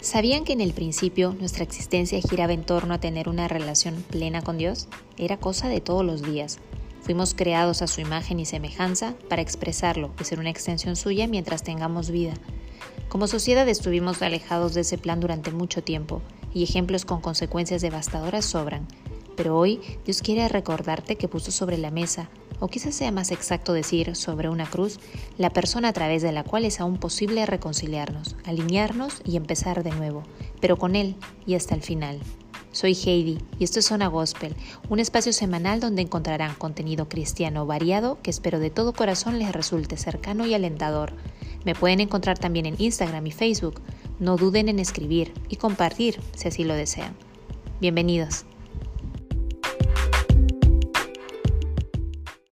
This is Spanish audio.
¿Sabían que en el principio nuestra existencia giraba en torno a tener una relación plena con Dios? Era cosa de todos los días. Fuimos creados a su imagen y semejanza para expresarlo y ser una extensión suya mientras tengamos vida. Como sociedad estuvimos alejados de ese plan durante mucho tiempo y ejemplos con consecuencias devastadoras sobran. Pero hoy Dios quiere recordarte que puso sobre la mesa, o quizás sea más exacto decir sobre una cruz, la persona a través de la cual es aún posible reconciliarnos, alinearnos y empezar de nuevo, pero con Él y hasta el final. Soy Heidi y esto es Zona Gospel, un espacio semanal donde encontrarán contenido cristiano variado que espero de todo corazón les resulte cercano y alentador. Me pueden encontrar también en Instagram y Facebook. No duden en escribir y compartir si así lo desean. Bienvenidos.